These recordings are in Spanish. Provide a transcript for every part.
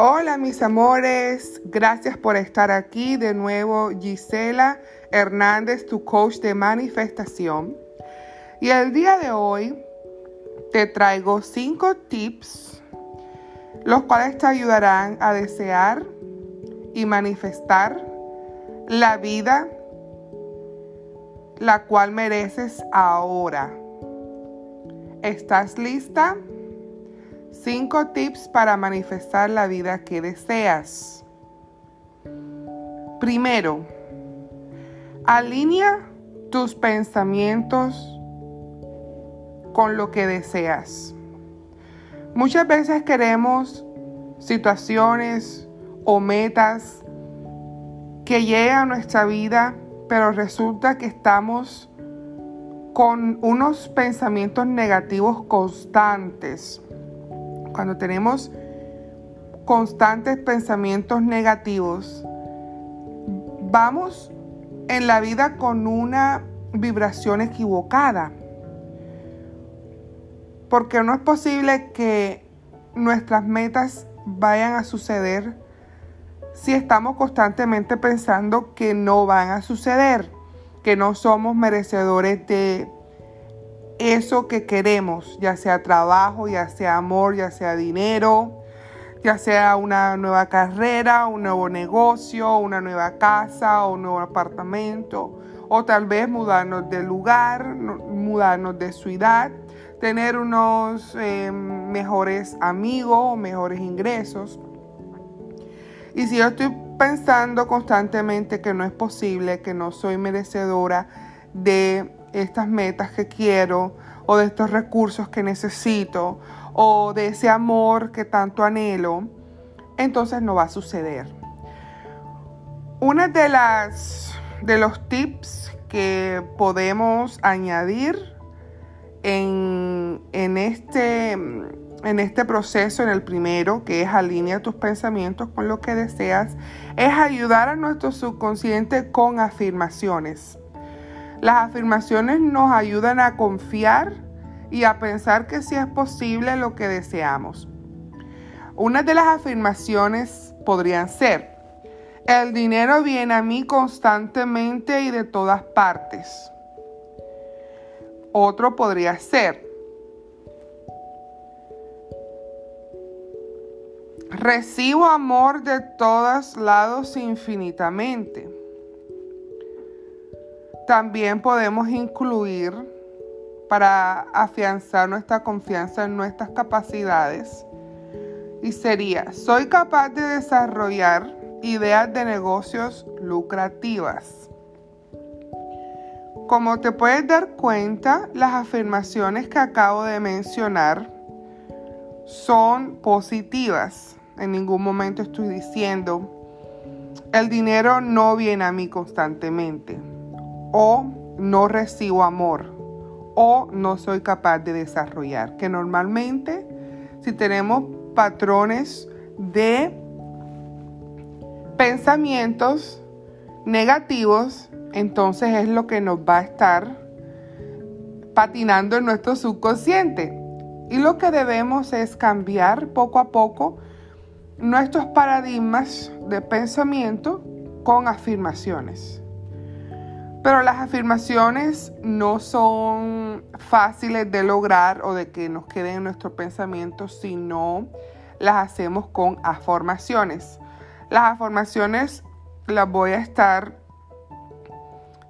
Hola mis amores, gracias por estar aquí de nuevo Gisela Hernández, tu coach de manifestación. Y el día de hoy te traigo cinco tips, los cuales te ayudarán a desear y manifestar la vida la cual mereces ahora. ¿Estás lista? Cinco tips para manifestar la vida que deseas. Primero, alinea tus pensamientos con lo que deseas. Muchas veces queremos situaciones o metas que llegan a nuestra vida, pero resulta que estamos con unos pensamientos negativos constantes cuando tenemos constantes pensamientos negativos, vamos en la vida con una vibración equivocada. Porque no es posible que nuestras metas vayan a suceder si estamos constantemente pensando que no van a suceder, que no somos merecedores de eso que queremos, ya sea trabajo, ya sea amor, ya sea dinero, ya sea una nueva carrera, un nuevo negocio, una nueva casa o un nuevo apartamento, o tal vez mudarnos de lugar, mudarnos de ciudad, tener unos eh, mejores amigos o mejores ingresos. Y si yo estoy pensando constantemente que no es posible, que no soy merecedora de estas metas que quiero o de estos recursos que necesito o de ese amor que tanto anhelo, entonces no va a suceder. Una de las de los tips que podemos añadir en, en, este, en este proceso, en el primero, que es alinea tus pensamientos con lo que deseas, es ayudar a nuestro subconsciente con afirmaciones. Las afirmaciones nos ayudan a confiar y a pensar que sí es posible lo que deseamos. Una de las afirmaciones podrían ser, el dinero viene a mí constantemente y de todas partes. Otro podría ser, recibo amor de todos lados infinitamente. También podemos incluir para afianzar nuestra confianza en nuestras capacidades. Y sería, soy capaz de desarrollar ideas de negocios lucrativas. Como te puedes dar cuenta, las afirmaciones que acabo de mencionar son positivas. En ningún momento estoy diciendo, el dinero no viene a mí constantemente o no recibo amor o no soy capaz de desarrollar. Que normalmente si tenemos patrones de pensamientos negativos, entonces es lo que nos va a estar patinando en nuestro subconsciente. Y lo que debemos es cambiar poco a poco nuestros paradigmas de pensamiento con afirmaciones. Pero las afirmaciones no son fáciles de lograr o de que nos queden en nuestro pensamiento si no las hacemos con afirmaciones. Las afirmaciones las voy a estar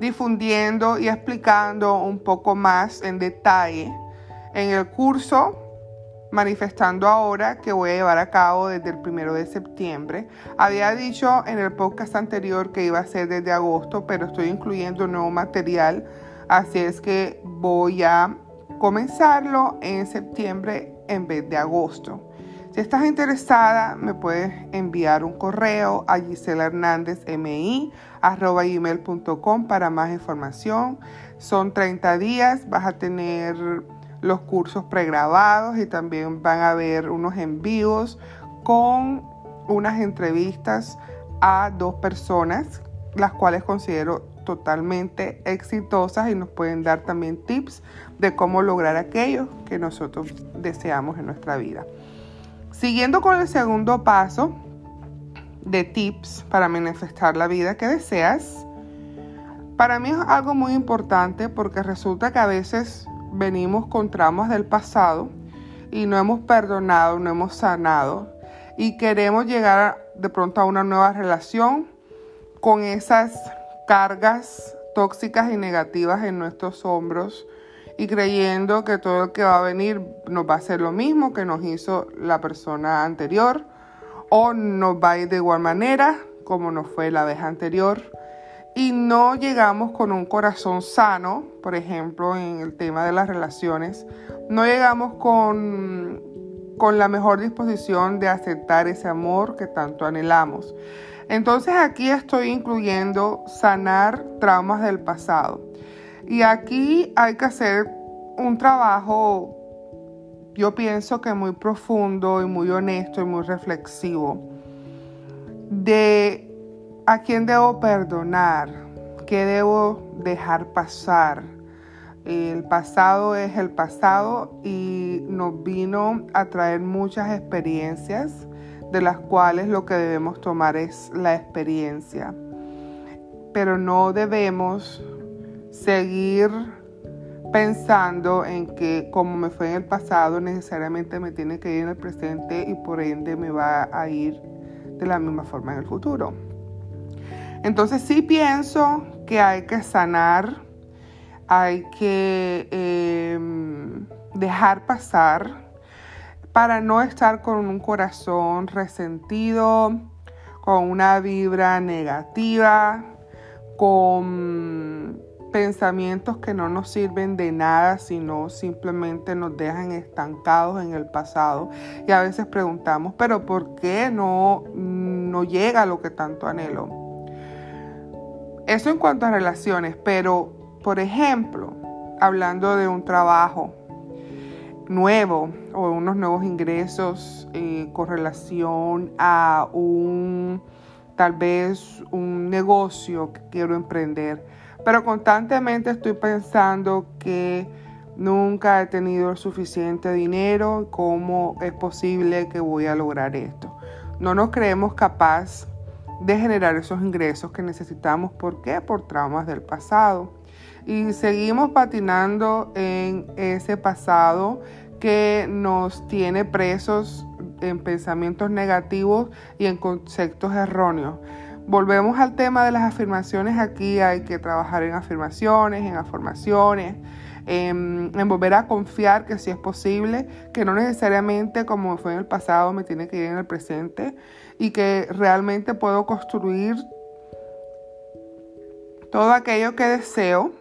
difundiendo y explicando un poco más en detalle en el curso manifestando ahora que voy a llevar a cabo desde el primero de septiembre. Había dicho en el podcast anterior que iba a ser desde agosto, pero estoy incluyendo nuevo material, así es que voy a comenzarlo en septiembre en vez de agosto. Si estás interesada, me puedes enviar un correo a gisela.hernández.mi.com para más información. Son 30 días, vas a tener los cursos pregrabados y también van a haber unos envíos con unas entrevistas a dos personas, las cuales considero totalmente exitosas y nos pueden dar también tips de cómo lograr aquello que nosotros deseamos en nuestra vida. Siguiendo con el segundo paso de tips para manifestar la vida que deseas, para mí es algo muy importante porque resulta que a veces venimos con traumas del pasado y no hemos perdonado, no hemos sanado y queremos llegar de pronto a una nueva relación con esas cargas tóxicas y negativas en nuestros hombros y creyendo que todo lo que va a venir nos va a hacer lo mismo que nos hizo la persona anterior o nos va a ir de igual manera como nos fue la vez anterior y no llegamos con un corazón sano, por ejemplo, en el tema de las relaciones, no llegamos con, con la mejor disposición de aceptar ese amor que tanto anhelamos. Entonces aquí estoy incluyendo sanar traumas del pasado. Y aquí hay que hacer un trabajo, yo pienso que muy profundo y muy honesto y muy reflexivo, de a quién debo perdonar, qué debo dejar pasar. El pasado es el pasado y nos vino a traer muchas experiencias de las cuales lo que debemos tomar es la experiencia. Pero no debemos seguir pensando en que como me fue en el pasado, necesariamente me tiene que ir en el presente y por ende me va a ir de la misma forma en el futuro. Entonces sí pienso que hay que sanar, hay que em, dejar pasar para no estar con un corazón resentido, con una vibra negativa, con pensamientos que no nos sirven de nada, sino simplemente nos dejan estancados en el pasado. Y a veces preguntamos, pero ¿por qué no, no llega lo que tanto anhelo? Eso en cuanto a relaciones, pero por ejemplo, hablando de un trabajo nuevo o unos nuevos ingresos eh, con relación a un tal vez un negocio que quiero emprender pero constantemente estoy pensando que nunca he tenido suficiente dinero, ¿cómo es posible que voy a lograr esto? No nos creemos capaz de generar esos ingresos que necesitamos. ¿Por qué? Por traumas del pasado. Y seguimos patinando en ese pasado que nos tiene presos en pensamientos negativos y en conceptos erróneos. Volvemos al tema de las afirmaciones. Aquí hay que trabajar en afirmaciones, en afirmaciones, en, volver a confiar que sí es posible, que no necesariamente como fue en el pasado me tiene que ir en el presente y que realmente puedo construir todo aquello que deseo,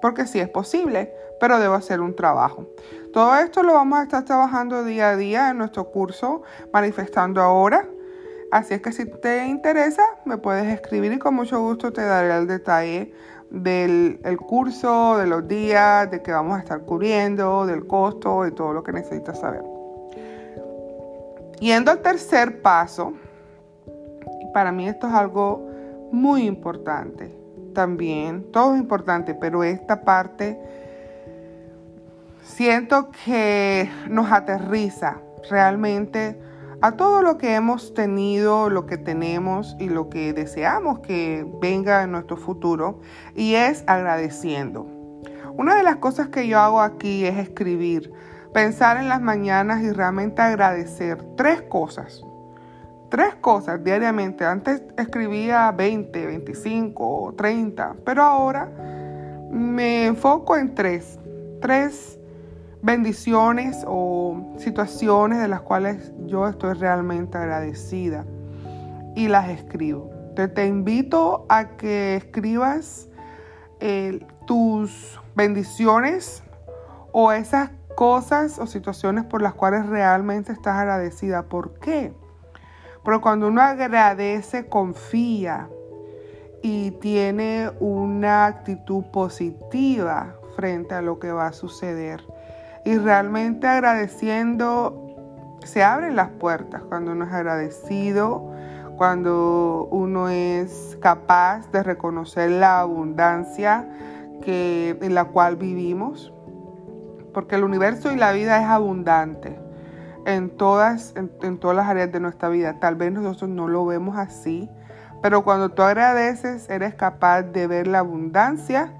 porque sí es posible, pero debo hacer un trabajo. Todo esto lo vamos a estar trabajando día a día en nuestro curso Manifestando Ahora Así es que si te interesa, me puedes escribir y con mucho gusto te daré el detalle del curso, de los días, de que vamos a estar cubriendo, del costo, de todo lo que necesitas saber. Yendo al tercer paso, para mí esto es algo muy importante. También, todo es importante, pero esta parte siento que nos aterriza realmente a todo lo que hemos tenido, lo que tenemos y lo que deseamos que venga en nuestro futuro y es agradeciendo. Una de las cosas que yo hago aquí es escribir, pensar en las mañanas y realmente agradecer tres cosas. Tres cosas diariamente. Antes escribía 20, 25, 30, pero ahora me enfoco en tres. Tres bendiciones o situaciones de las cuales yo estoy realmente agradecida y las escribo. Te, te invito a que escribas eh, tus bendiciones o esas cosas o situaciones por las cuales realmente estás agradecida. ¿Por qué? Porque cuando uno agradece, confía y tiene una actitud positiva frente a lo que va a suceder y realmente agradeciendo se abren las puertas cuando uno es agradecido, cuando uno es capaz de reconocer la abundancia que, en la cual vivimos, porque el universo y la vida es abundante. en todas, en, todas las áreas de nuestra vida. Tal vez nosotros no lo vemos así, pero cuando tú agradeces, eres capaz de ver la abundancia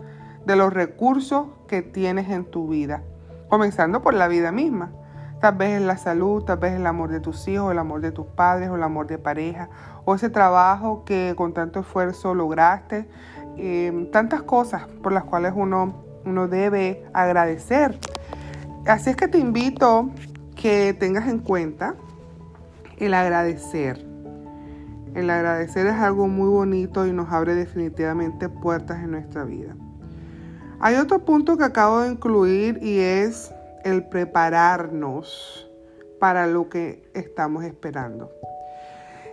de los recursos que tienes en tu vida, comenzando por la vida misma. Tal vez es la salud, tal vez el amor de tus hijos, el amor de tus padres, o el amor de pareja, o ese trabajo que con tanto esfuerzo lograste. Eh, tantas cosas por las cuales uno, uno debe agradecer. Así es que te invito que tengas en cuenta el agradecer. El agradecer es algo muy bonito y nos abre definitivamente puertas en nuestra vida. Hay otro punto que acabo de incluir y es el prepararnos para lo que estamos esperando.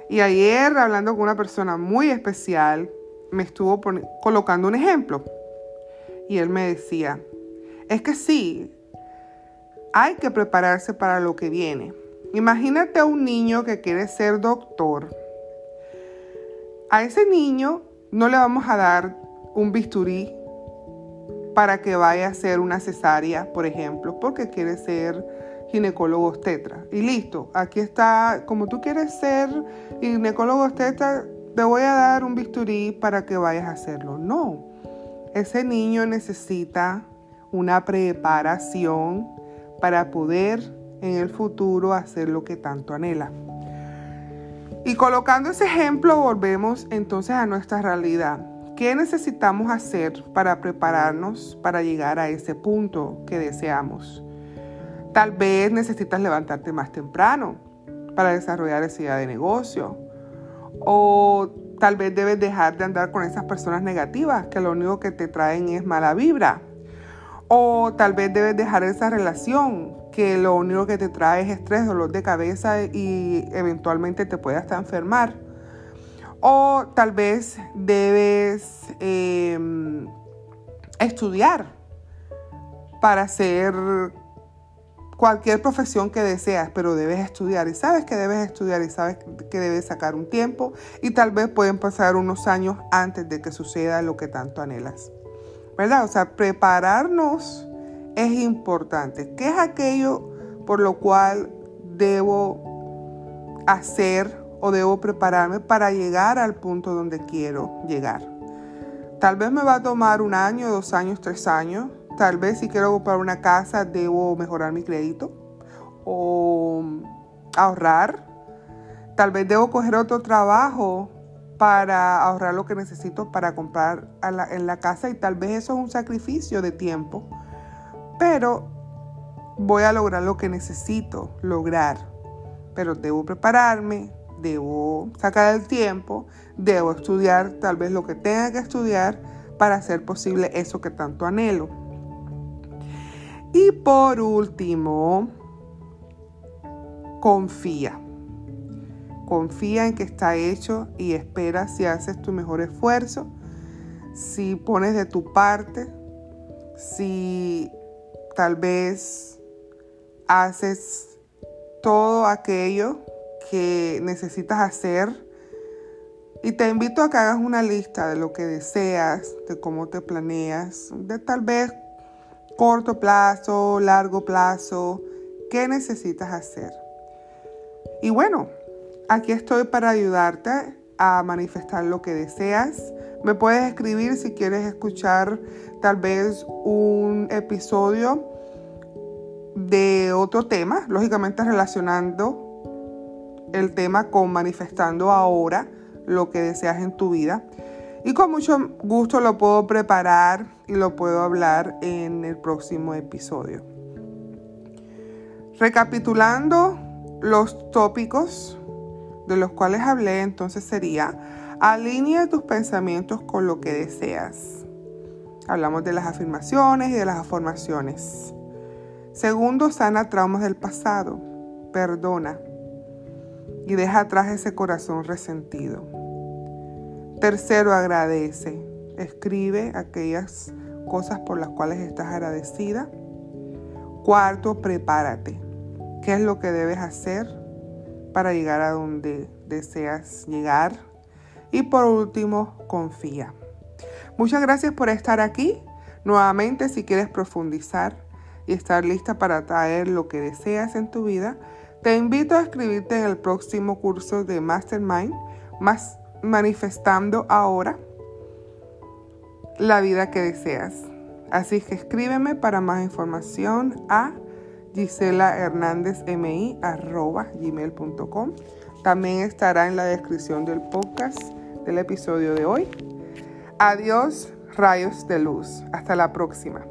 Y ayer, hablando con una persona muy especial, me estuvo colocando un ejemplo. Y él me decía, es que sí, hay que prepararse para lo que viene. Imagínate a un niño que quiere ser doctor. A ese niño no le vamos a dar un bisturí para que vaya a hacer una cesárea, por ejemplo, porque quiere ser ginecólogo obstetra. Y listo, aquí está, como tú quieres ser ginecólogo obstetra, te voy a dar un bisturí para que vayas a hacerlo. No, ese niño necesita una preparación para poder en el futuro hacer lo que tanto anhela. Y colocando ese ejemplo, volvemos entonces a nuestra realidad. ¿Qué necesitamos hacer para prepararnos para llegar a ese punto que deseamos? Tal vez necesitas levantarte más temprano para desarrollar esa idea de negocio. O tal vez debes dejar de andar con esas personas negativas que lo único que te traen es mala vibra. O tal vez debes dejar esa relación que lo único que te trae es estrés, dolor de cabeza y eventualmente te puede hasta enfermar. O tal vez debes em, estudiar para hacer cualquier profesión que deseas, pero debes estudiar y sabes que debes estudiar y sabes que debes sacar un tiempo y tal vez pueden pasar unos años antes de que suceda lo que tanto anhelas. ¿verdad? O sea, prepararnos es importante. ¿Qué es aquello por lo cual debo hacer o debo prepararme para llegar al punto donde quiero llegar? Tal vez me va a tomar un año, dos años, tres años. Tal vez si quiero comprar una casa debo mejorar mi crédito o ahorrar. Tal vez debo coger otro trabajo para ahorrar lo que necesito para comprar en la casa y tal vez eso es un sacrificio de tiempo, pero voy a lograr lo que necesito lograr. Pero debo prepararme, debo sacar el tiempo, debo estudiar tal vez lo que tenga que estudiar para hacer posible eso que tanto anhelo. Y por último, confía. Confía en que está hecho y espera si haces tu mejor esfuerzo, si pones de tu parte, si tal vez haces todo aquello que necesitas hacer. Y te invito a que hagas una lista de lo que deseas, de cómo te planeas, de tal vez corto plazo, largo plazo, qué necesitas hacer. Y bueno, Aquí estoy para ayudarte a manifestar lo que deseas. Me puedes escribir si quieres escuchar tal vez un episodio de otro tema, lógicamente relacionando el tema con manifestando ahora lo que deseas en tu vida. Y con mucho gusto lo puedo preparar y lo puedo hablar en el próximo episodio. Recapitulando los tópicos de los cuales hablé entonces sería, alinea tus pensamientos con lo que deseas. Hablamos de las afirmaciones y de las afirmaciones. Segundo, sana traumas del pasado. Perdona y deja atrás ese corazón resentido. Tercero, agradece. Escribe aquellas cosas por las cuales estás agradecida. Cuarto, prepárate. ¿Qué es lo que debes hacer? para llegar a donde deseas llegar. Y por último, confía. Muchas gracias por estar aquí. Nuevamente, si quieres profundizar y estar lista para traer lo que deseas en tu vida, Te invito a escribirte en el próximo curso de Mastermind, más manifestando ahora la vida que deseas. Así que escríbeme para más información a giselahernándezmi.gmail.com También estará en la descripción del podcast del episodio de hoy. Adiós, rayos de luz. Hasta la próxima.